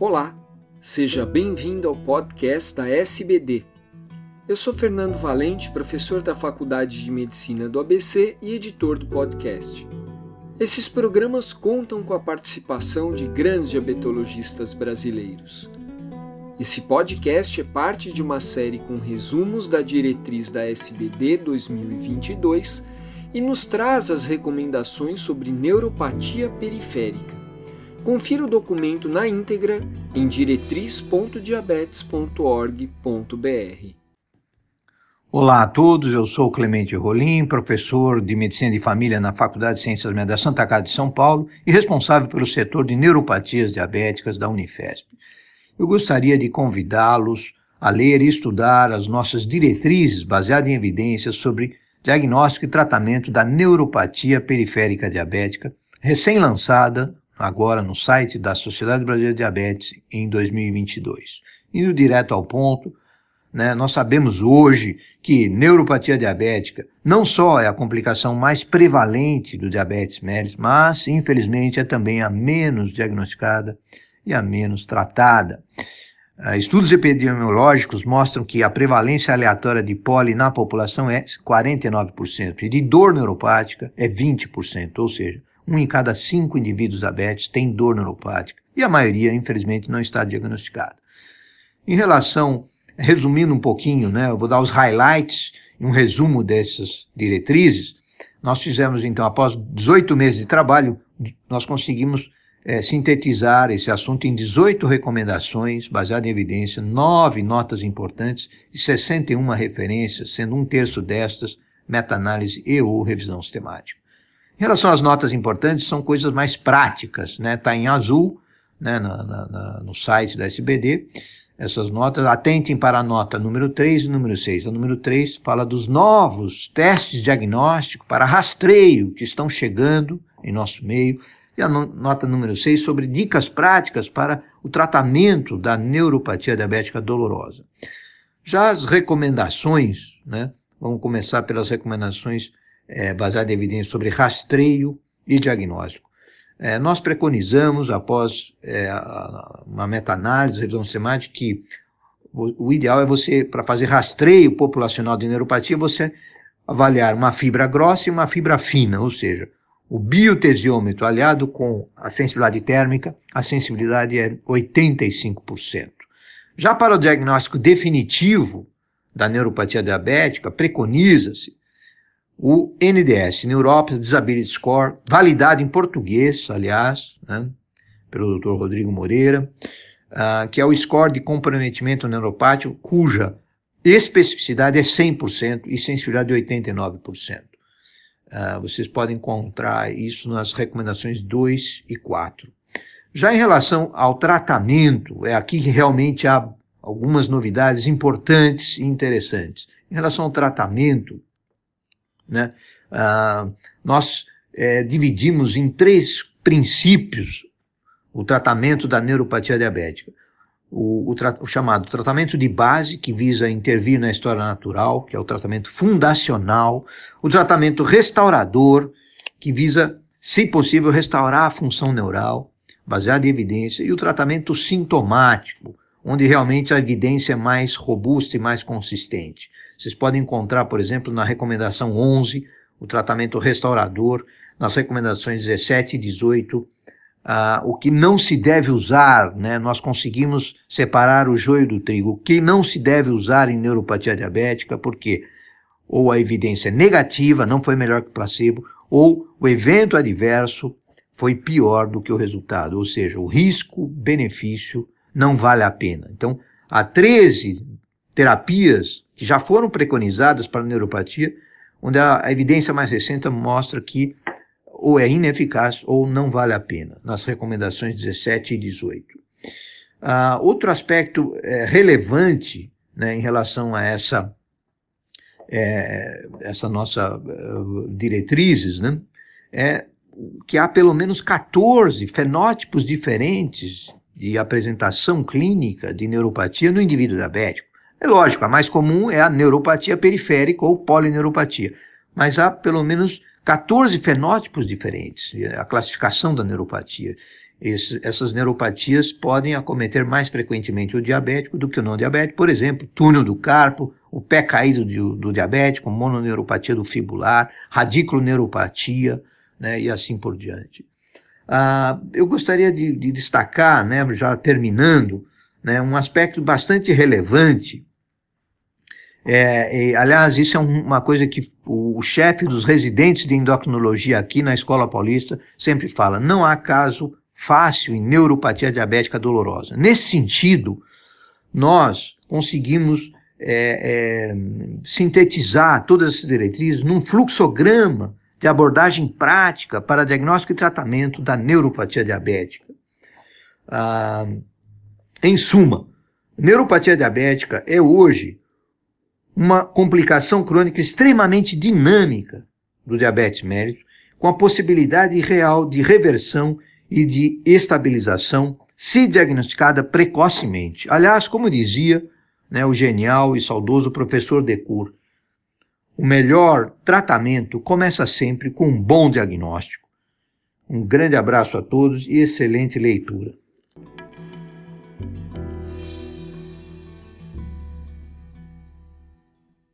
Olá, seja bem-vindo ao podcast da SBD. Eu sou Fernando Valente, professor da Faculdade de Medicina do ABC e editor do podcast. Esses programas contam com a participação de grandes diabetologistas brasileiros. Esse podcast é parte de uma série com resumos da diretriz da SBD 2022 e nos traz as recomendações sobre neuropatia periférica. Confira o documento na íntegra em diretriz.diabetes.org.br. Olá a todos, eu sou Clemente Rolim, professor de Medicina de Família na Faculdade de Ciências Médicas da Santa Casa de São Paulo e responsável pelo setor de neuropatias diabéticas da Unifesp. Eu gostaria de convidá-los a ler e estudar as nossas diretrizes baseadas em evidências sobre diagnóstico e tratamento da neuropatia periférica diabética, recém-lançada agora no site da Sociedade Brasileira de Diabetes em 2022. Indo direto ao ponto, né, nós sabemos hoje que neuropatia diabética não só é a complicação mais prevalente do diabetes mellitus, mas infelizmente é também a menos diagnosticada e a menos tratada. Uh, estudos epidemiológicos mostram que a prevalência aleatória de poli na população é 49% e de dor neuropática é 20%, ou seja, um em cada cinco indivíduos diabetes tem dor neuropática e a maioria, infelizmente, não está diagnosticada. Em relação, resumindo um pouquinho, né, eu vou dar os highlights, um resumo dessas diretrizes. Nós fizemos, então, após 18 meses de trabalho, nós conseguimos é, sintetizar esse assunto em 18 recomendações baseadas em evidência, 9 notas importantes e 61 referências, sendo um terço destas meta-análise e ou revisão sistemática. Em relação às notas importantes, são coisas mais práticas, né? Está em azul, né, na, na, no site da SBD. Essas notas, atentem para a nota número 3 e número 6. A número 3 fala dos novos testes diagnósticos para rastreio que estão chegando em nosso meio. E a nota número 6 sobre dicas práticas para o tratamento da neuropatia diabética dolorosa. Já as recomendações, né? Vamos começar pelas recomendações é, baseada em evidências sobre rastreio e diagnóstico. É, nós preconizamos, após é, uma meta-análise, revisão sistemática, que o, o ideal é você, para fazer rastreio populacional de neuropatia, você avaliar uma fibra grossa e uma fibra fina, ou seja, o biotesiômetro aliado com a sensibilidade térmica, a sensibilidade é 85%. Já para o diagnóstico definitivo da neuropatia diabética, preconiza-se o NDS, Neuropathy Disability Score, validado em português, aliás, né, pelo Dr. Rodrigo Moreira, uh, que é o score de comprometimento neuropático, cuja especificidade é 100% e sensibilidade 89%. Uh, vocês podem encontrar isso nas recomendações 2 e 4. Já em relação ao tratamento, é aqui que realmente há algumas novidades importantes e interessantes. Em relação ao tratamento, né? Ah, nós é, dividimos em três princípios o tratamento da neuropatia diabética. O, o, o, chamado tratamento de base, que visa intervir na história natural, que é o tratamento fundacional, o tratamento restaurador, que visa, se possível, restaurar a função neural, baseado em evidência, e o tratamento sintomático, onde realmente a evidência é mais robusta e mais consistente. Vocês podem encontrar, por exemplo, na recomendação 11, o tratamento restaurador, nas recomendações 17 e 18, ah, o que não se deve usar, né? nós conseguimos separar o joio do trigo, o que não se deve usar em neuropatia diabética, porque ou a evidência é negativa, não foi melhor que placebo, ou o evento adverso foi pior do que o resultado, ou seja, o risco-benefício não vale a pena. Então, há 13 terapias que já foram preconizadas para a neuropatia, onde a, evidência mais recente mostra que ou é ineficaz ou não vale a pena, nas recomendações 17 e 18. Ah, outro aspecto é, relevante né, em relação a essa, é, essa nossa uh, diretrizes, né, é que há pelo menos 14 fenótipos diferentes de apresentação clínica de neuropatia no indivíduo diabético. É lógico, a mais comum é a neuropatia periférica ou polineuropatia, mas há pelo menos 14 fenótipos diferentes, a classificação da neuropatia. essas neuropatias podem acometer mais frequentemente o diabético do que o não diabético, por exemplo, túnel do carpo, o pé caído do, do diabético, mononeuropatia do fibular, radiculoneuropatia, né, e assim por diante. Ah, eu gostaria de, de destacar, né, já terminando, né, um aspecto bastante relevante. É, e, aliás, isso é um, uma coisa que o, o chefe dos residentes de endocrinologia aqui na Escola Paulista sempre fala: não há caso fácil em neuropatia diabética dolorosa. Nesse sentido, nós conseguimos é, é, sintetizar todas essas diretrizes num fluxograma de abordagem prática para diagnóstico e tratamento da neuropatia diabética. Ah, em suma, neuropatia diabética é hoje uma complicação crônica extremamente dinâmica do diabetes mellitus, com a possibilidade real de reversão e de estabilização, se diagnosticada precocemente. Aliás, como dizia né, o genial e saudoso professor Decour, o melhor tratamento começa sempre com um bom diagnóstico. Um grande abraço a todos e excelente leitura.